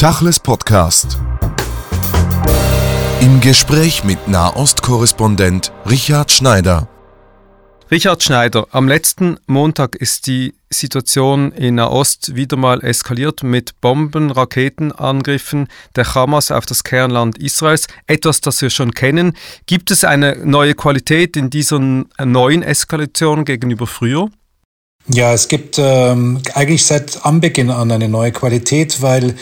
Tachles Podcast. Im Gespräch mit Nahostkorrespondent Richard Schneider. Richard Schneider, am letzten Montag ist die Situation in Nahost wieder mal eskaliert mit Bomben, Raketenangriffen der Hamas auf das Kernland Israels. Etwas, das wir schon kennen. Gibt es eine neue Qualität in dieser neuen Eskalation gegenüber früher? Ja, es gibt ähm, eigentlich seit Anbeginn an eine neue Qualität, weil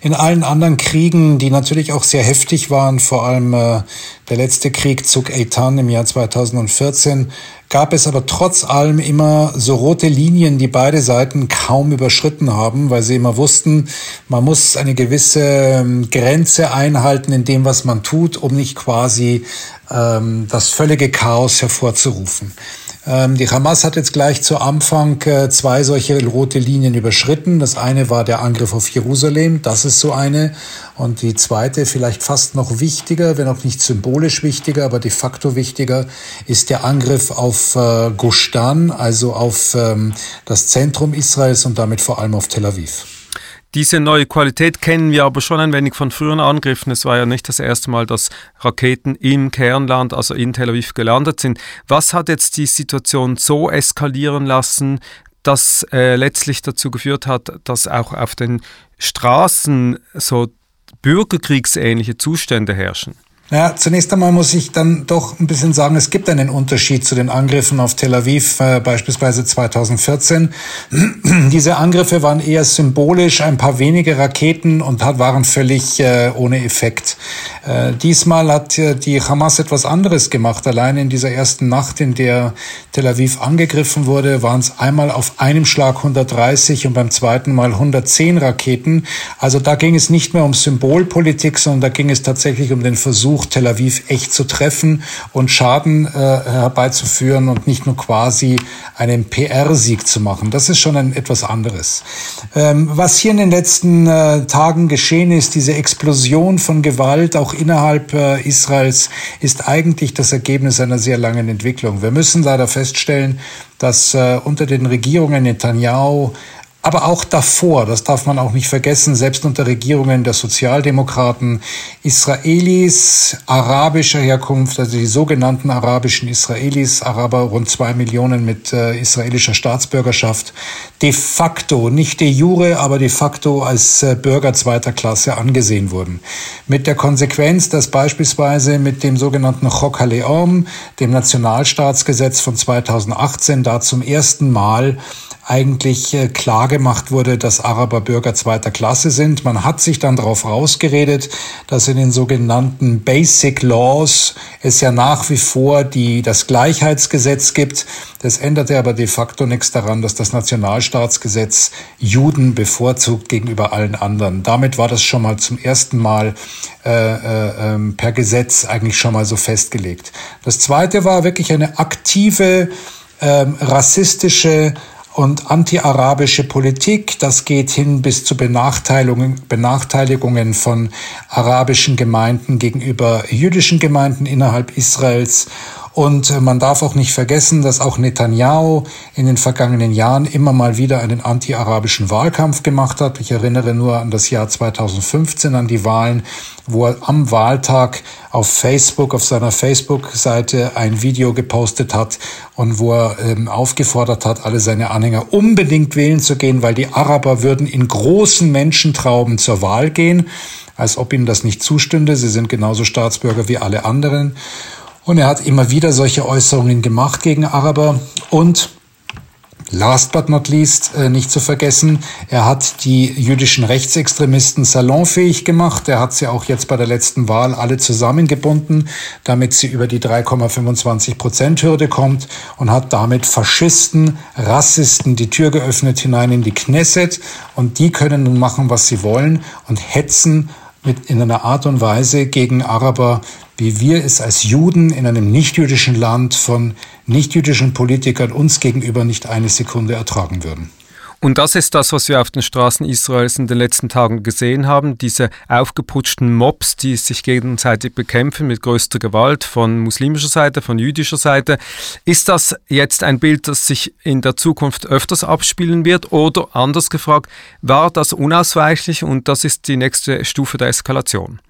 in allen anderen Kriegen, die natürlich auch sehr heftig waren, vor allem äh, der letzte Krieg Zug Eitan im Jahr 2014, gab es aber trotz allem immer so rote Linien, die beide Seiten kaum überschritten haben, weil sie immer wussten, man muss eine gewisse ähm, Grenze einhalten in dem, was man tut, um nicht quasi ähm, das völlige Chaos hervorzurufen. Ähm, die Hamas hat jetzt gleich zu Anfang äh, zwei solche rote Linien überschritten. Das eine war der Angriff auf Jerusalem, das ist so eine. Und die zweite, vielleicht fast noch wichtiger, wenn auch nicht symbolisch wichtiger, aber de facto wichtiger, ist der Angriff auf äh, Gustan, also auf ähm, das Zentrum Israels und damit vor allem auf Tel Aviv. Diese neue Qualität kennen wir aber schon ein wenig von früheren Angriffen. Es war ja nicht das erste Mal, dass Raketen im Kernland, also in Tel Aviv, gelandet sind. Was hat jetzt die Situation so eskalieren lassen, dass äh, letztlich dazu geführt hat, dass auch auf den Straßen so bürgerkriegsähnliche Zustände herrschen? Ja, zunächst einmal muss ich dann doch ein bisschen sagen, es gibt einen Unterschied zu den Angriffen auf Tel Aviv, äh, beispielsweise 2014. Diese Angriffe waren eher symbolisch, ein paar wenige Raketen und waren völlig äh, ohne Effekt. Äh, diesmal hat äh, die Hamas etwas anderes gemacht. Allein in dieser ersten Nacht, in der Tel Aviv angegriffen wurde, waren es einmal auf einem Schlag 130 und beim zweiten Mal 110 Raketen. Also da ging es nicht mehr um Symbolpolitik, sondern da ging es tatsächlich um den Versuch, versucht, Tel Aviv echt zu treffen und Schaden äh, herbeizuführen und nicht nur quasi einen PR-Sieg zu machen. Das ist schon ein etwas anderes. Ähm, was hier in den letzten äh, Tagen geschehen ist, diese Explosion von Gewalt auch innerhalb äh, Israels, ist eigentlich das Ergebnis einer sehr langen Entwicklung. Wir müssen leider feststellen, dass äh, unter den Regierungen Netanyahu aber auch davor, das darf man auch nicht vergessen, selbst unter Regierungen der Sozialdemokraten, Israelis arabischer Herkunft, also die sogenannten arabischen Israelis, Araber rund zwei Millionen mit äh, israelischer Staatsbürgerschaft, de facto, nicht de jure, aber de facto als äh, Bürger zweiter Klasse angesehen wurden. Mit der Konsequenz, dass beispielsweise mit dem sogenannten Chok HaLeom, dem Nationalstaatsgesetz von 2018, da zum ersten Mal eigentlich äh, klar gemacht wurde, dass Araber Bürger zweiter Klasse sind. Man hat sich dann darauf rausgeredet, dass in den sogenannten Basic Laws es ja nach wie vor die, das Gleichheitsgesetz gibt. Das änderte aber de facto nichts daran, dass das Nationalstaatsgesetz Juden bevorzugt gegenüber allen anderen. Damit war das schon mal zum ersten Mal äh, äh, ähm, per Gesetz eigentlich schon mal so festgelegt. Das zweite war wirklich eine aktive ähm, rassistische und anti-arabische Politik. Das geht hin bis zu Benachteiligungen, Benachteiligungen von arabischen Gemeinden gegenüber jüdischen Gemeinden innerhalb Israels und äh, man darf auch nicht vergessen, dass auch Netanyahu in den vergangenen Jahren immer mal wieder einen anti-arabischen Wahlkampf gemacht hat. Ich erinnere nur an das Jahr 2015, an die Wahlen, wo er am Wahltag auf Facebook, auf seiner Facebook-Seite ein Video gepostet hat und wo er ähm, aufgefordert hat, alle seine Anhänger unbedingt wählen zu gehen, weil die Araber würden in großen Menschentrauben zur Wahl gehen, als ob ihnen das nicht zustünde. Sie sind genauso Staatsbürger wie alle anderen. Und er hat immer wieder solche Äußerungen gemacht gegen Araber und Last but not least, äh, nicht zu vergessen, er hat die jüdischen Rechtsextremisten salonfähig gemacht. Er hat sie auch jetzt bei der letzten Wahl alle zusammengebunden, damit sie über die 3,25 Prozent Hürde kommt und hat damit Faschisten, Rassisten die Tür geöffnet hinein in die Knesset und die können nun machen, was sie wollen und hetzen mit in einer Art und Weise gegen Araber, wie wir es als Juden in einem nichtjüdischen Land von nichtjüdischen Politikern uns gegenüber nicht eine Sekunde ertragen würden. Und das ist das, was wir auf den Straßen Israels in den letzten Tagen gesehen haben, diese aufgeputschten Mobs, die sich gegenseitig bekämpfen mit größter Gewalt von muslimischer Seite, von jüdischer Seite. Ist das jetzt ein Bild, das sich in der Zukunft öfters abspielen wird oder anders gefragt, war das unausweichlich und das ist die nächste Stufe der Eskalation?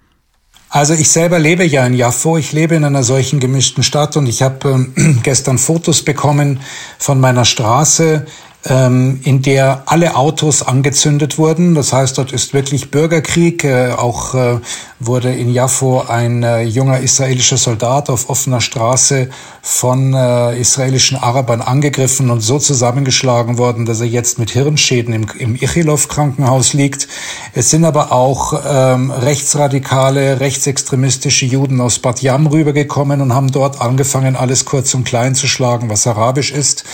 Also ich selber lebe ja in Jaffo, ich lebe in einer solchen gemischten Stadt und ich habe äh, gestern Fotos bekommen von meiner Straße, in der alle Autos angezündet wurden. Das heißt, dort ist wirklich Bürgerkrieg. Äh, auch äh, wurde in Jaffo ein äh, junger israelischer Soldat auf offener Straße von israelischen Arabern angegriffen und so zusammengeschlagen worden, dass er jetzt mit Hirnschäden im, im Ichilov-Krankenhaus liegt. Es sind aber auch ähm, rechtsradikale, rechtsextremistische Juden aus Bat Yam rübergekommen und haben dort angefangen, alles kurz und klein zu schlagen, was arabisch ist.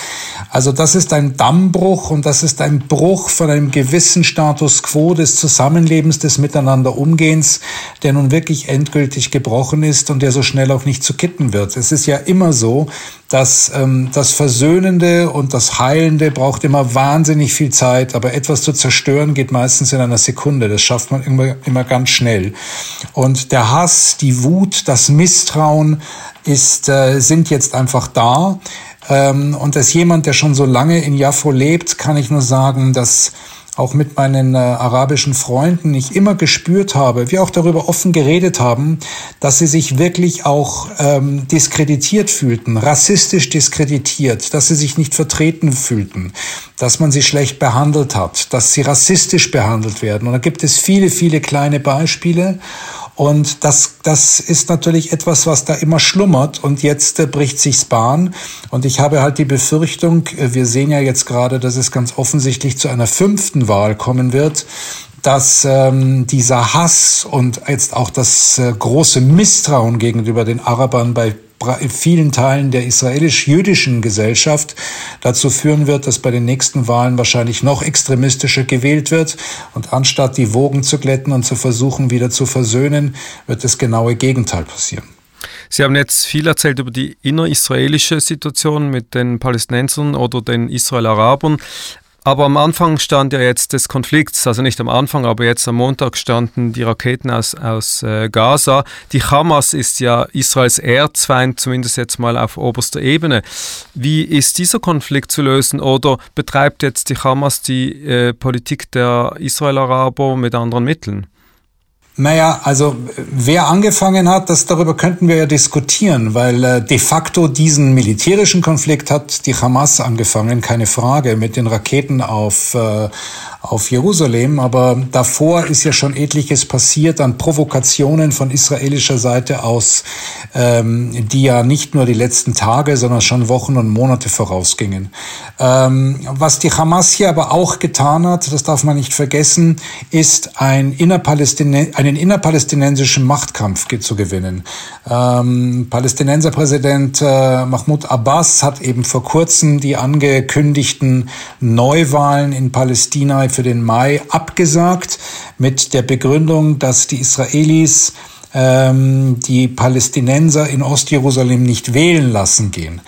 Also das ist ein Damm Dammbruch und das ist ein Bruch von einem gewissen Status quo des Zusammenlebens, des Miteinanderumgehens, der nun wirklich endgültig gebrochen ist und der so schnell auch nicht zu kitten wird. Es ist ja immer so, dass ähm, das Versöhnende und das Heilende braucht immer wahnsinnig viel Zeit, aber etwas zu zerstören geht meistens in einer Sekunde. Das schafft man immer, immer ganz schnell. Und der Hass, die Wut, das Misstrauen ist, äh, sind jetzt einfach da. Ähm, und als jemand, der schon so lange in Jaffo lebt, kann ich nur sagen, dass auch mit meinen äh, arabischen Freunden ich immer gespürt habe, wir auch darüber offen geredet haben, dass sie sich wirklich auch ähm, diskreditiert fühlten, rassistisch diskreditiert, dass sie sich nicht vertreten fühlten, dass man sie schlecht behandelt hat, dass sie rassistisch behandelt werden. Und da gibt es viele, viele kleine Beispiele. Und das, das ist natürlich etwas, was da immer schlummert und jetzt äh, bricht sich's Bahn. Und ich habe halt die Befürchtung, äh, wir sehen ja jetzt gerade, dass es ganz offensichtlich zu einer fünften Wahl kommen wird, dass ähm, dieser Hass und jetzt auch das äh, große Misstrauen gegenüber den Arabern bei vielen Teilen der israelisch-jüdischen Gesellschaft dazu führen wird, dass bei den nächsten Wahlen wahrscheinlich noch extremistischer gewählt wird. Und anstatt die Wogen zu glätten und zu versuchen, wieder zu versöhnen, wird das genaue Gegenteil passieren. Sie haben jetzt viel erzählt über die innerisraelische Situation mit den Palästinensern oder den Israel-Arabern. Aber am Anfang stand ja jetzt des Konflikts, also nicht am Anfang, aber jetzt am Montag standen die Raketen aus, aus äh, Gaza. Die Hamas ist ja Israels Erzfeind, zumindest jetzt mal auf oberster Ebene. Wie ist dieser Konflikt zu lösen oder betreibt jetzt die Hamas die äh, Politik der Israel-Araber mit anderen Mitteln? Naja, also wer angefangen hat, das darüber könnten wir ja diskutieren, weil äh, de facto diesen militärischen Konflikt hat die Hamas angefangen, keine Frage, mit den Raketen auf, äh, auf Jerusalem. Aber davor ist ja schon etliches passiert an Provokationen von israelischer Seite aus, ähm, die ja nicht nur die letzten Tage, sondern schon Wochen und Monate vorausgingen. Ähm, was die Hamas hier aber auch getan hat, das darf man nicht vergessen, ist ein innerpalästinensischer einen innerpalästinensischen Machtkampf zu gewinnen. Ähm, Palästinenserpräsident äh, Mahmoud Abbas hat eben vor kurzem die angekündigten Neuwahlen in Palästina für den Mai abgesagt mit der Begründung, dass die Israelis ähm, die Palästinenser in Ostjerusalem nicht wählen lassen gehen.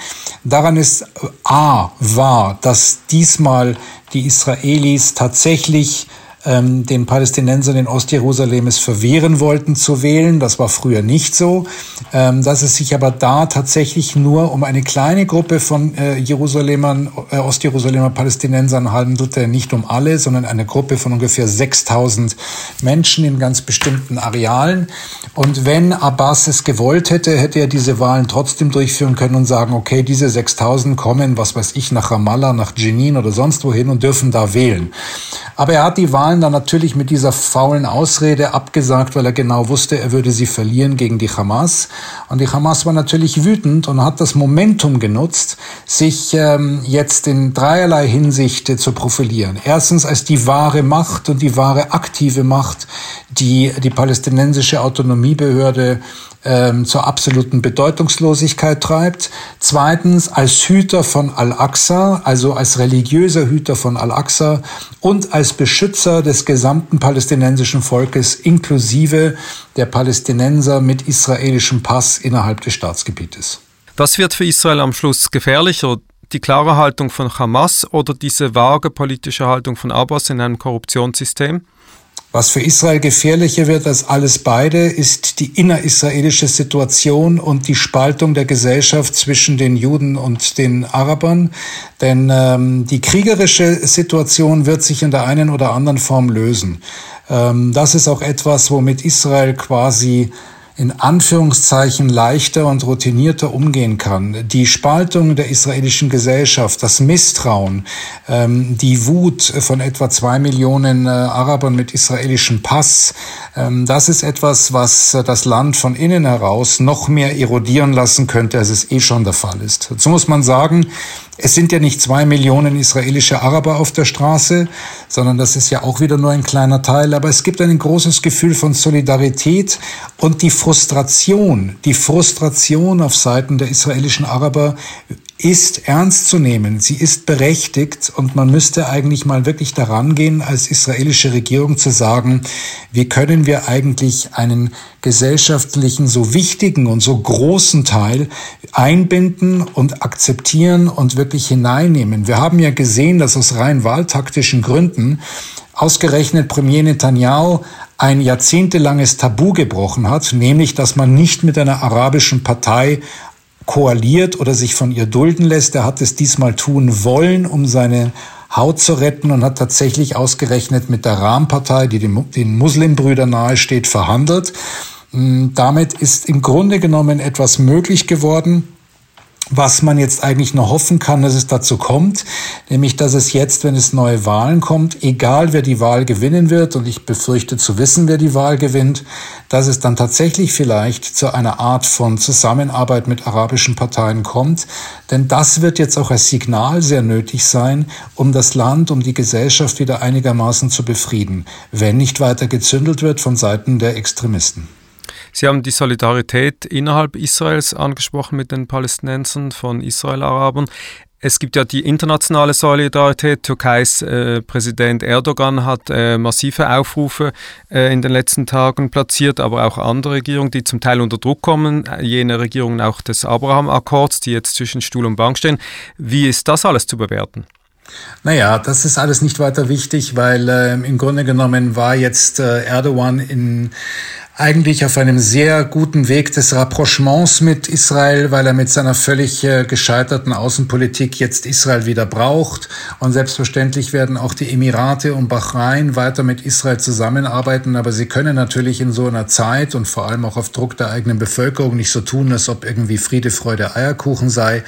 Daran ist äh, A wahr, dass diesmal die Israelis tatsächlich ähm, den Palästinensern in Ostjerusalem es verwehren wollten zu wählen. Das war früher nicht so. Ähm, dass es sich aber da tatsächlich nur um eine kleine Gruppe von äh, Jerusalemern, äh, Ostjerusalemer Palästinensern handelte, nicht um alle, sondern eine Gruppe von ungefähr 6000 Menschen in ganz bestimmten Arealen. Und wenn Abbas es gewollt hätte, hätte er diese Wahlen trotzdem durchführen können und sagen, okay, diese 6000 kommen, was weiß ich, nach Ramallah, nach Jenin oder sonst wohin und dürfen da wählen. Aber er hat die Wahlen dann natürlich mit dieser faulen Ausrede abgesagt, weil er genau wusste, er würde sie verlieren gegen die Hamas. Und die Hamas war natürlich wütend und hat das Momentum genutzt, sich ähm, jetzt in dreierlei Hinsicht äh, zu profilieren. Erstens als die wahre Macht und die wahre aktive Macht, die die palästinensische Autonomiebehörde ähm, zur absoluten Bedeutungslosigkeit treibt. Zweitens als Hüter von Al-Aqsa, also als religiöser Hüter von Al-Aqsa und als Beschützer des gesamten palästinensischen Volkes inklusive der Palästinenser mit israelischem Pass innerhalb des Staatsgebietes. Was wird für Israel am Schluss gefährlicher? die klare Haltung von Hamas oder diese vage politische Haltung von Abbas in einem Korruptionssystem? Was für Israel gefährlicher wird als alles beide, ist die innerisraelische Situation und die Spaltung der Gesellschaft zwischen den Juden und den Arabern. Denn ähm, die kriegerische Situation wird sich in der einen oder anderen Form lösen. Ähm, das ist auch etwas, womit Israel quasi in Anführungszeichen leichter und routinierter umgehen kann. Die Spaltung der israelischen Gesellschaft, das Misstrauen, ähm, die Wut von etwa zwei Millionen äh, Arabern mit israelischem Pass, ähm, das ist etwas, was äh, das Land von innen heraus noch mehr erodieren lassen könnte, als es eh schon der Fall ist. Dazu muss man sagen, es sind ja nicht zwei Millionen israelische Araber auf der Straße, sondern das ist ja auch wieder nur ein kleiner Teil. Aber es gibt ein großes Gefühl von Solidarität und die Frustration, die Frustration auf Seiten der israelischen Araber ist ernst zu nehmen. Sie ist berechtigt und man müsste eigentlich mal wirklich daran gehen, als israelische Regierung zu sagen, wie können wir eigentlich einen gesellschaftlichen, so wichtigen und so großen Teil einbinden und akzeptieren und wirklich hineinnehmen. Wir haben ja gesehen, dass aus rein wahltaktischen Gründen ausgerechnet Premier Netanyahu ein jahrzehntelanges Tabu gebrochen hat, nämlich dass man nicht mit einer arabischen Partei koaliert oder sich von ihr dulden lässt. Er hat es diesmal tun wollen, um seine Haut zu retten und hat tatsächlich ausgerechnet mit der Rahmpartei, die den Muslimbrüdern nahesteht, verhandelt. Hm, damit ist im Grunde genommen etwas möglich geworden, was man jetzt eigentlich noch hoffen kann, dass es dazu kommt, nämlich dass es jetzt, wenn es neue Wahlen kommt, egal wer die Wahl gewinnen wird, und ich befürchte zu wissen, wer die Wahl gewinnt, dass es dann tatsächlich vielleicht zu einer Art von Zusammenarbeit mit arabischen Parteien kommt. Denn das wird jetzt auch als Signal sehr nötig sein, um das Land, um die Gesellschaft wieder einigermaßen zu befrieden, wenn nicht weiter gezündelt wird von Seiten der Extremisten. Sie haben die Solidarität innerhalb Israels angesprochen mit den Palästinensern von Israel-Arabern. Es gibt ja die internationale Solidarität. Türkeis äh, Präsident Erdogan hat äh, massive Aufrufe äh, in den letzten Tagen platziert, aber auch andere Regierungen, die zum Teil unter Druck kommen, jene Regierungen auch des Abraham-Akkords, die jetzt zwischen Stuhl und Bank stehen. Wie ist das alles zu bewerten? Naja, das ist alles nicht weiter wichtig, weil äh, im Grunde genommen war jetzt äh, Erdogan in eigentlich auf einem sehr guten Weg des Rapprochements mit Israel, weil er mit seiner völlig äh, gescheiterten Außenpolitik jetzt Israel wieder braucht. Und selbstverständlich werden auch die Emirate und Bahrain weiter mit Israel zusammenarbeiten. Aber sie können natürlich in so einer Zeit und vor allem auch auf Druck der eigenen Bevölkerung nicht so tun, als ob irgendwie Friede, Freude, Eierkuchen sei.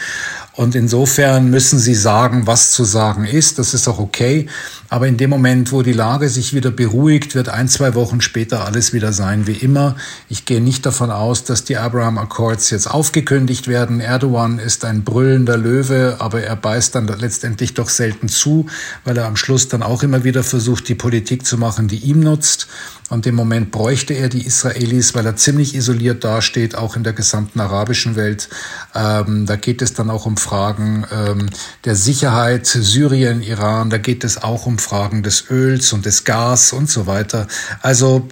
Und insofern müssen sie sagen, was zu sagen ist. Das ist auch okay. Aber in dem Moment, wo die Lage sich wieder beruhigt, wird ein, zwei Wochen später alles wieder sein wie immer. Ich gehe nicht davon aus, dass die Abraham Accords jetzt aufgekündigt werden. Erdogan ist ein brüllender Löwe, aber er beißt dann letztendlich doch selten zu, weil er am Schluss dann auch immer wieder versucht, die Politik zu machen, die ihm nutzt. Und im Moment bräuchte er die Israelis, weil er ziemlich isoliert dasteht, auch in der gesamten arabischen Welt. Ähm, da geht es dann auch um Fragen ähm, der Sicherheit, Syrien, Iran. Da geht es auch um Fragen des Öls und des Gas und so weiter. Also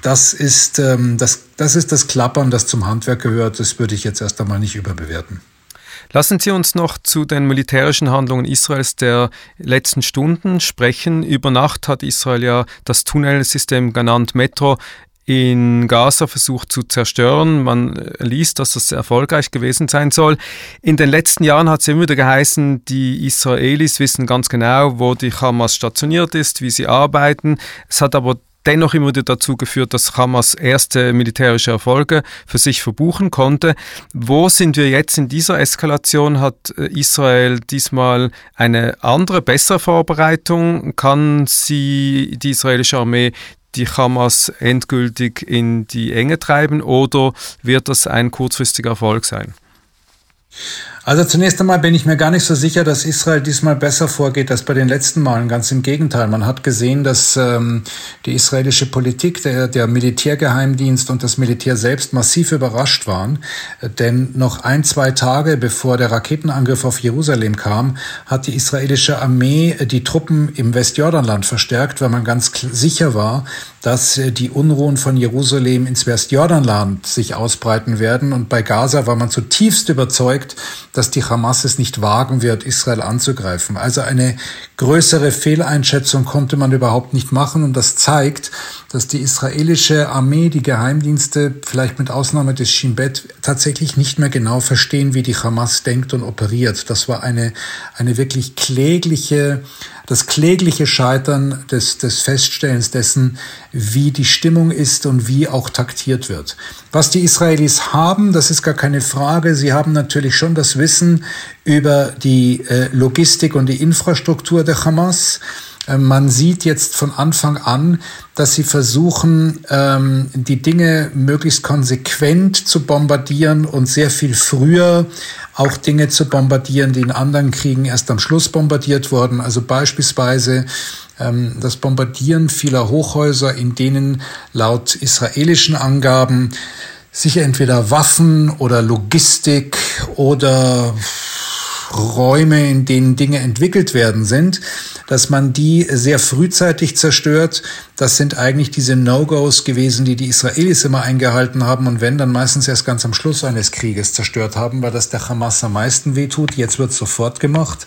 das ist, ähm, das, das ist das Klappern, das zum Handwerk gehört. Das würde ich jetzt erst einmal nicht überbewerten. Lassen Sie uns noch zu den militärischen Handlungen Israels der letzten Stunden sprechen. Über Nacht hat Israel ja das Tunnelsystem genannt Metro in Gaza versucht zu zerstören. Man liest, dass das erfolgreich gewesen sein soll. In den letzten Jahren hat es immer wieder geheißen, die Israelis wissen ganz genau, wo die Hamas stationiert ist, wie sie arbeiten. Es hat aber dennoch immer wieder dazu geführt, dass Hamas erste militärische Erfolge für sich verbuchen konnte. Wo sind wir jetzt in dieser Eskalation? Hat äh, Israel diesmal eine andere, bessere Vorbereitung? Kann sie, die israelische Armee, die Hamas endgültig in die Enge treiben oder wird das ein kurzfristiger Erfolg sein? Also zunächst einmal bin ich mir gar nicht so sicher, dass Israel diesmal besser vorgeht als bei den letzten Malen. Ganz im Gegenteil. Man hat gesehen, dass ähm, die israelische Politik, der, der Militärgeheimdienst und das Militär selbst massiv überrascht waren. Denn noch ein, zwei Tage bevor der Raketenangriff auf Jerusalem kam, hat die israelische Armee die Truppen im Westjordanland verstärkt, weil man ganz sicher war, dass äh, die Unruhen von Jerusalem ins Westjordanland sich ausbreiten werden. Und bei Gaza war man zutiefst überzeugt, dass die Hamas es nicht wagen wird, Israel anzugreifen. Also eine größere Fehleinschätzung konnte man überhaupt nicht machen. Und das zeigt, dass die israelische Armee, die Geheimdienste, vielleicht mit Ausnahme des Shin Bet, tatsächlich nicht mehr genau verstehen, wie die Hamas denkt und operiert. Das war eine, eine wirklich klägliche das klägliche Scheitern des, des Feststellens dessen, wie die Stimmung ist und wie auch taktiert wird. Was die Israelis haben, das ist gar keine Frage. Sie haben natürlich schon das Wissen über die äh, Logistik und die Infrastruktur der Hamas. Äh, man sieht jetzt von Anfang an, dass sie versuchen, ähm, die Dinge möglichst konsequent zu bombardieren und sehr viel früher auch Dinge zu bombardieren, die in anderen Kriegen erst am Schluss bombardiert wurden. Also beispielsweise ähm, das Bombardieren vieler Hochhäuser, in denen laut israelischen Angaben sich entweder Waffen oder Logistik oder Räume, in denen Dinge entwickelt werden sind, dass man die sehr frühzeitig zerstört. Das sind eigentlich diese No-Gos gewesen, die die Israelis immer eingehalten haben und wenn, dann meistens erst ganz am Schluss eines Krieges zerstört haben, weil das der Hamas am meisten wehtut. Jetzt wird sofort gemacht.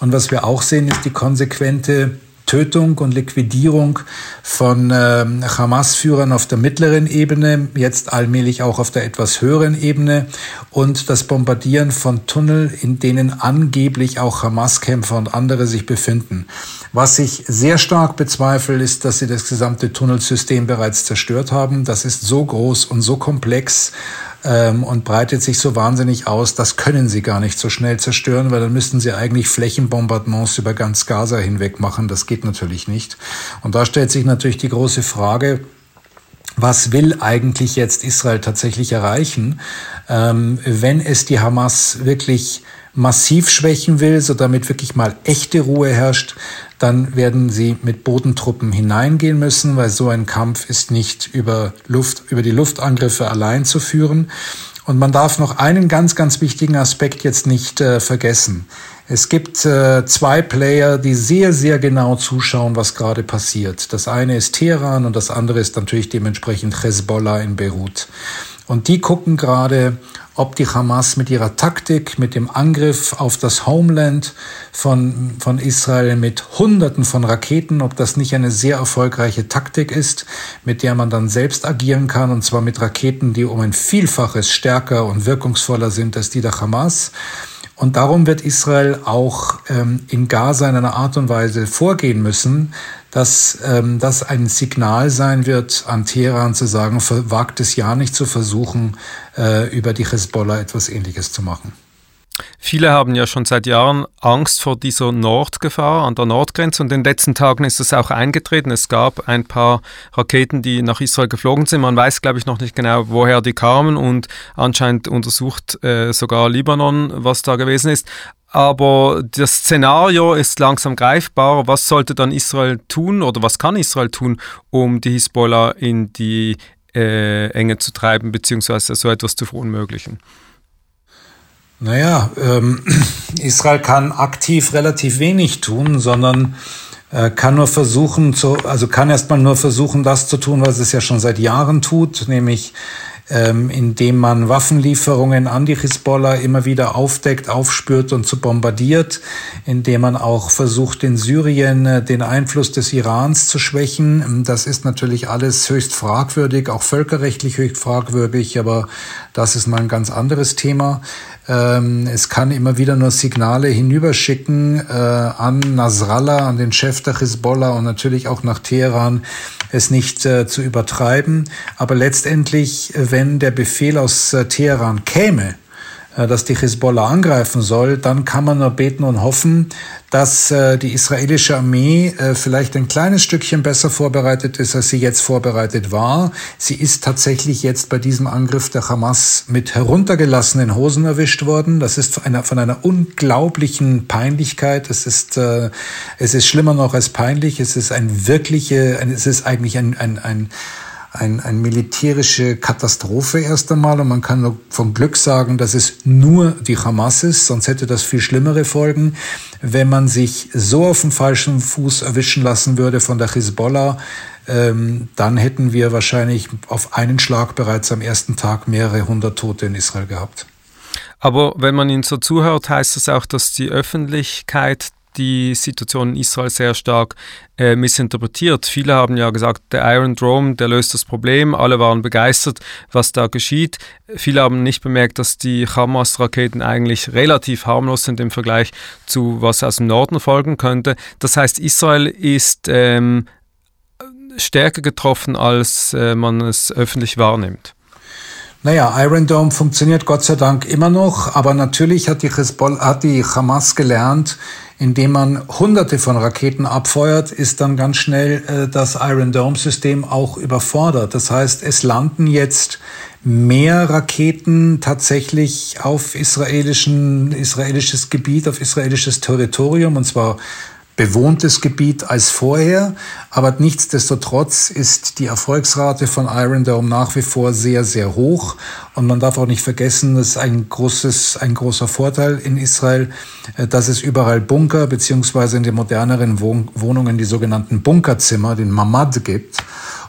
Und was wir auch sehen, ist die konsequente Tötung und Liquidierung von äh, Hamas-Führern auf der mittleren Ebene, jetzt allmählich auch auf der etwas höheren Ebene und das Bombardieren von Tunnel, in denen angeblich auch Hamas-Kämpfer und andere sich befinden. Was ich sehr stark bezweifle, ist, dass sie das gesamte Tunnelsystem bereits zerstört haben. Das ist so groß und so komplex, ähm, und breitet sich so wahnsinnig aus, das können sie gar nicht so schnell zerstören, weil dann müssten sie eigentlich Flächenbombardements über ganz Gaza hinweg machen. Das geht natürlich nicht. Und da stellt sich natürlich die große Frage, was will eigentlich jetzt Israel tatsächlich erreichen, ähm, wenn es die Hamas wirklich massiv schwächen will, so damit wirklich mal echte Ruhe herrscht, dann werden sie mit Bodentruppen hineingehen müssen, weil so ein Kampf ist nicht über Luft, über die Luftangriffe allein zu führen. Und man darf noch einen ganz, ganz wichtigen Aspekt jetzt nicht äh, vergessen. Es gibt äh, zwei Player, die sehr, sehr genau zuschauen, was gerade passiert. Das eine ist Teheran und das andere ist natürlich dementsprechend Hezbollah in Beirut. Und die gucken gerade, ob die Hamas mit ihrer Taktik, mit dem Angriff auf das Homeland von, von Israel mit Hunderten von Raketen, ob das nicht eine sehr erfolgreiche Taktik ist, mit der man dann selbst agieren kann, und zwar mit Raketen, die um ein Vielfaches stärker und wirkungsvoller sind als die der Hamas. Und darum wird Israel auch ähm, in Gaza in einer Art und Weise vorgehen müssen, dass ähm, das ein Signal sein wird, an Teheran zu sagen, wagt es ja nicht zu versuchen, äh, über die Hezbollah etwas Ähnliches zu machen. Viele haben ja schon seit Jahren Angst vor dieser Nordgefahr an der Nordgrenze und in den letzten Tagen ist es auch eingetreten. Es gab ein paar Raketen, die nach Israel geflogen sind. Man weiß, glaube ich, noch nicht genau, woher die kamen und anscheinend untersucht äh, sogar Libanon, was da gewesen ist aber das Szenario ist langsam greifbar. Was sollte dann Israel tun oder was kann Israel tun, um die Hisbollah in die äh, Enge zu treiben, beziehungsweise so etwas zu verunmöglichen? Naja, ähm, Israel kann aktiv relativ wenig tun, sondern äh, kann nur versuchen, zu, also kann erstmal nur versuchen, das zu tun, was es ja schon seit Jahren tut, nämlich ähm, indem man Waffenlieferungen an die Hisbollah immer wieder aufdeckt, aufspürt und zu bombardiert, indem man auch versucht, in Syrien äh, den Einfluss des Irans zu schwächen. Das ist natürlich alles höchst fragwürdig, auch völkerrechtlich höchst fragwürdig, aber das ist mal ein ganz anderes Thema. Ähm, es kann immer wieder nur Signale hinüberschicken äh, an Nasrallah, an den Chef der Hisbollah und natürlich auch nach Teheran, es nicht äh, zu übertreiben. Aber letztendlich, wenn der Befehl aus äh, Teheran käme, äh, dass die Hisbollah angreifen soll, dann kann man nur beten und hoffen, dass äh, die israelische Armee vielleicht ein kleines Stückchen besser vorbereitet ist, als sie jetzt vorbereitet war. Sie ist tatsächlich jetzt bei diesem Angriff der Hamas mit heruntergelassenen Hosen erwischt worden. Das ist von einer, von einer unglaublichen Peinlichkeit. Es ist, äh, es ist schlimmer noch als peinlich. Es ist ein wirkliche, es ist eigentlich ein, ein, ein ein, ein militärische Katastrophe erst einmal und man kann nur vom Glück sagen, dass es nur die Hamas ist, sonst hätte das viel schlimmere Folgen. Wenn man sich so auf dem falschen Fuß erwischen lassen würde von der Hisbollah, ähm, dann hätten wir wahrscheinlich auf einen Schlag bereits am ersten Tag mehrere hundert Tote in Israel gehabt. Aber wenn man Ihnen so zuhört, heißt das auch, dass die Öffentlichkeit die Situation in Israel sehr stark äh, missinterpretiert. Viele haben ja gesagt, der Iron Dome, der löst das Problem. Alle waren begeistert, was da geschieht. Viele haben nicht bemerkt, dass die Hamas-Raketen eigentlich relativ harmlos sind im Vergleich zu was aus dem Norden folgen könnte. Das heißt, Israel ist ähm, stärker getroffen, als äh, man es öffentlich wahrnimmt. Naja, Iron Dome funktioniert Gott sei Dank immer noch, aber natürlich hat die, Hezbollah, hat die Hamas gelernt, indem man hunderte von Raketen abfeuert, ist dann ganz schnell äh, das Iron Dome System auch überfordert. Das heißt, es landen jetzt mehr Raketen tatsächlich auf israelischen, israelisches Gebiet, auf israelisches Territorium, und zwar bewohntes Gebiet als vorher, aber nichtsdestotrotz ist die Erfolgsrate von Iron Dome nach wie vor sehr, sehr hoch und man darf auch nicht vergessen, das ist ein großes, ein großer Vorteil in Israel, äh, dass es überall Bunker beziehungsweise in den moderneren Wohnungen die sogenannten Bunkerzimmer, den Mamad gibt.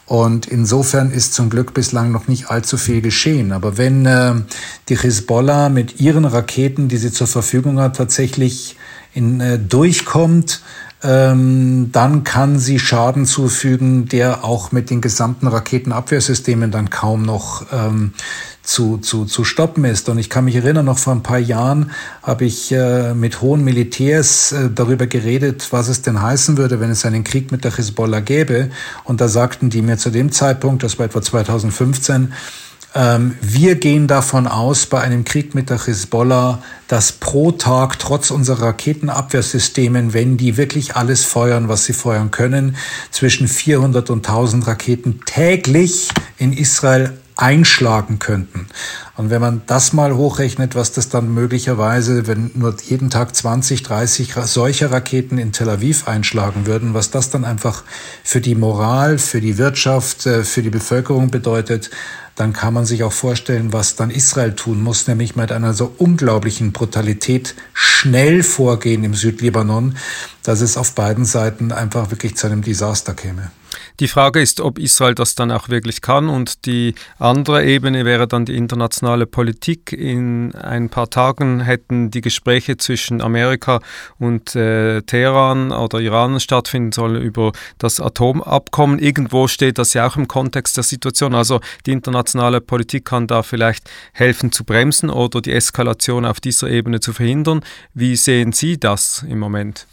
Und insofern ist zum Glück bislang noch nicht allzu viel geschehen. Aber wenn äh, die Hezbollah mit ihren Raketen, die sie zur Verfügung hat, tatsächlich in, äh, durchkommt, ähm, dann kann sie Schaden zufügen, der auch mit den gesamten Raketenabwehrsystemen dann kaum noch ähm, zu, zu, zu stoppen ist. Und ich kann mich erinnern, noch vor ein paar Jahren habe ich äh, mit hohen Militärs äh, darüber geredet, was es denn heißen würde, wenn es einen Krieg mit der Hezbollah gäbe. Und da sagten die mir zu dem Zeitpunkt, das war etwa 2015, ähm, wir gehen davon aus, bei einem Krieg mit der Hezbollah, dass pro Tag trotz unserer Raketenabwehrsystemen, wenn die wirklich alles feuern, was sie feuern können, zwischen 400 und 1000 Raketen täglich in Israel einschlagen könnten. Und wenn man das mal hochrechnet, was das dann möglicherweise, wenn nur jeden Tag 20, 30 solcher Raketen in Tel Aviv einschlagen würden, was das dann einfach für die Moral, für die Wirtschaft, äh, für die Bevölkerung bedeutet, dann kann man sich auch vorstellen, was dann Israel tun muss, nämlich mit einer so unglaublichen Brutalität schnell vorgehen im Südlibanon, dass es auf beiden Seiten einfach wirklich zu einem Desaster käme. Die Frage ist, ob Israel das dann auch wirklich kann. Und die andere Ebene wäre dann die internationale Politik. In ein paar Tagen hätten die Gespräche zwischen Amerika und äh, Teheran oder Iran stattfinden sollen über das Atomabkommen. Irgendwo steht das ja auch im Kontext der Situation. Also die internationale Politik kann da vielleicht helfen zu bremsen oder die Eskalation auf dieser Ebene zu verhindern. Wie sehen Sie das im Moment?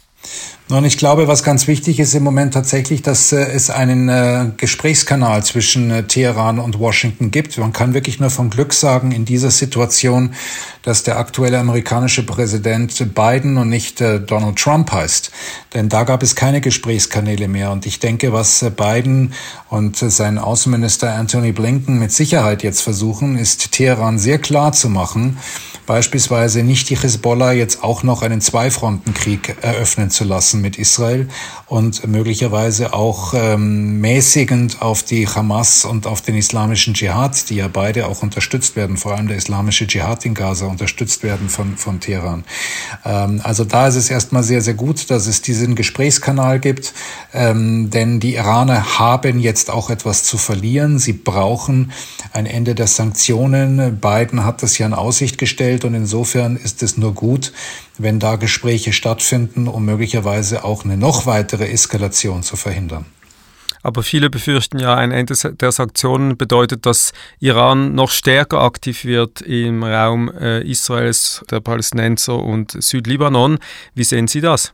Nun, ich glaube, was ganz wichtig ist im Moment tatsächlich, dass äh, es einen äh, Gesprächskanal zwischen äh, Teheran und Washington gibt. Man kann wirklich nur vom Glück sagen in dieser Situation, dass der aktuelle amerikanische Präsident Biden und nicht Donald Trump heißt. Denn da gab es keine Gesprächskanäle mehr. Und ich denke, was Biden und sein Außenminister Anthony Blinken mit Sicherheit jetzt versuchen, ist Teheran sehr klar zu machen, beispielsweise nicht die Hezbollah jetzt auch noch einen Zweifrontenkrieg eröffnen zu lassen mit Israel und möglicherweise auch ähm, mäßigend auf die Hamas und auf den islamischen Dschihad, die ja beide auch unterstützt werden, vor allem der islamische Dschihad in Gaza unterstützt werden von, von Teheran. Ähm, also da ist es erstmal sehr, sehr gut, dass es diesen Gesprächskanal gibt, ähm, denn die Iraner haben jetzt auch etwas zu verlieren. Sie brauchen ein Ende der Sanktionen. Biden hat das ja in Aussicht gestellt und insofern ist es nur gut, wenn da Gespräche stattfinden, um möglicherweise auch eine noch weitere Eskalation zu verhindern. Aber viele befürchten ja, ein Ende der Sanktionen bedeutet, dass Iran noch stärker aktiv wird im Raum äh, Israels, der Palästinenser und Südlibanon. Wie sehen Sie das?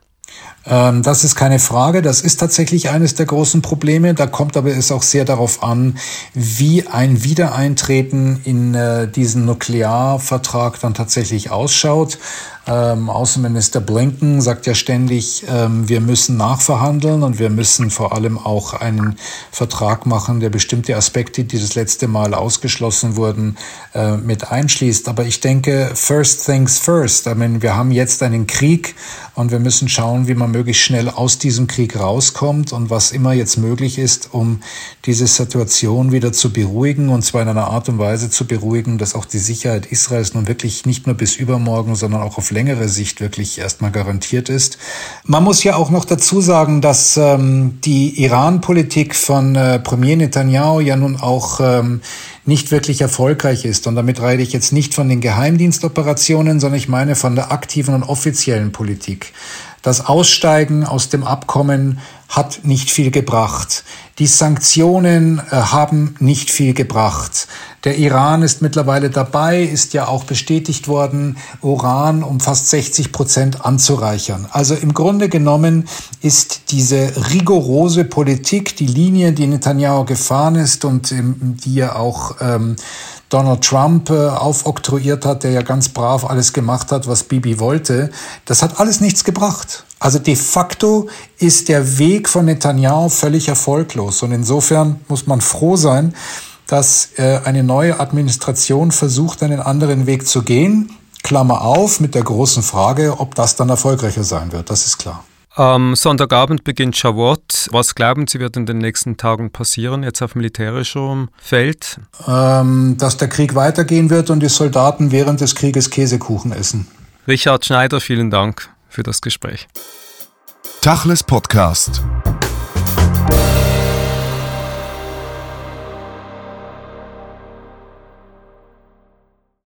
Ähm, das ist keine Frage. Das ist tatsächlich eines der großen Probleme. Da kommt aber es auch sehr darauf an, wie ein Wiedereintreten in äh, diesen Nuklearvertrag dann tatsächlich ausschaut. Ähm, Außenminister Blinken sagt ja ständig, ähm, wir müssen nachverhandeln und wir müssen vor allem auch einen Vertrag machen, der bestimmte Aspekte, die das letzte Mal ausgeschlossen wurden, äh, mit einschließt. Aber ich denke, first things first. I mean, wir haben jetzt einen Krieg und wir müssen schauen, wie man möglichst schnell aus diesem Krieg rauskommt und was immer jetzt möglich ist, um diese Situation wieder zu beruhigen und zwar in einer Art und Weise zu beruhigen, dass auch die Sicherheit Israels nun wirklich nicht nur bis übermorgen, sondern auch auf längere Sicht wirklich erstmal garantiert ist. Man muss ja auch noch dazu sagen, dass ähm, die Iran-Politik von äh, Premier Netanyahu ja nun auch ähm, nicht wirklich erfolgreich ist. Und damit rede ich jetzt nicht von den Geheimdienstoperationen, sondern ich meine von der aktiven und offiziellen Politik. Das Aussteigen aus dem Abkommen hat nicht viel gebracht. Die Sanktionen äh, haben nicht viel gebracht. Der Iran ist mittlerweile dabei, ist ja auch bestätigt worden, Uran um fast 60 Prozent anzureichern. Also im Grunde genommen ist diese rigorose Politik, die Linie, die Netanyahu gefahren ist und ähm, die ja auch ähm, Donald Trump äh, aufoktroyiert hat, der ja ganz brav alles gemacht hat, was Bibi wollte, das hat alles nichts gebracht. Also de facto ist der Weg von Netanyahu völlig erfolglos. Und insofern muss man froh sein, dass äh, eine neue Administration versucht, einen anderen Weg zu gehen. Klammer auf, mit der großen Frage, ob das dann erfolgreicher sein wird. Das ist klar. Am Sonntagabend beginnt Shavuot. Was glauben Sie, wird in den nächsten Tagen passieren, jetzt auf militärischem Feld? Ähm, dass der Krieg weitergehen wird und die Soldaten während des Krieges Käsekuchen essen. Richard Schneider, vielen Dank für das Gespräch. Tachles Podcast.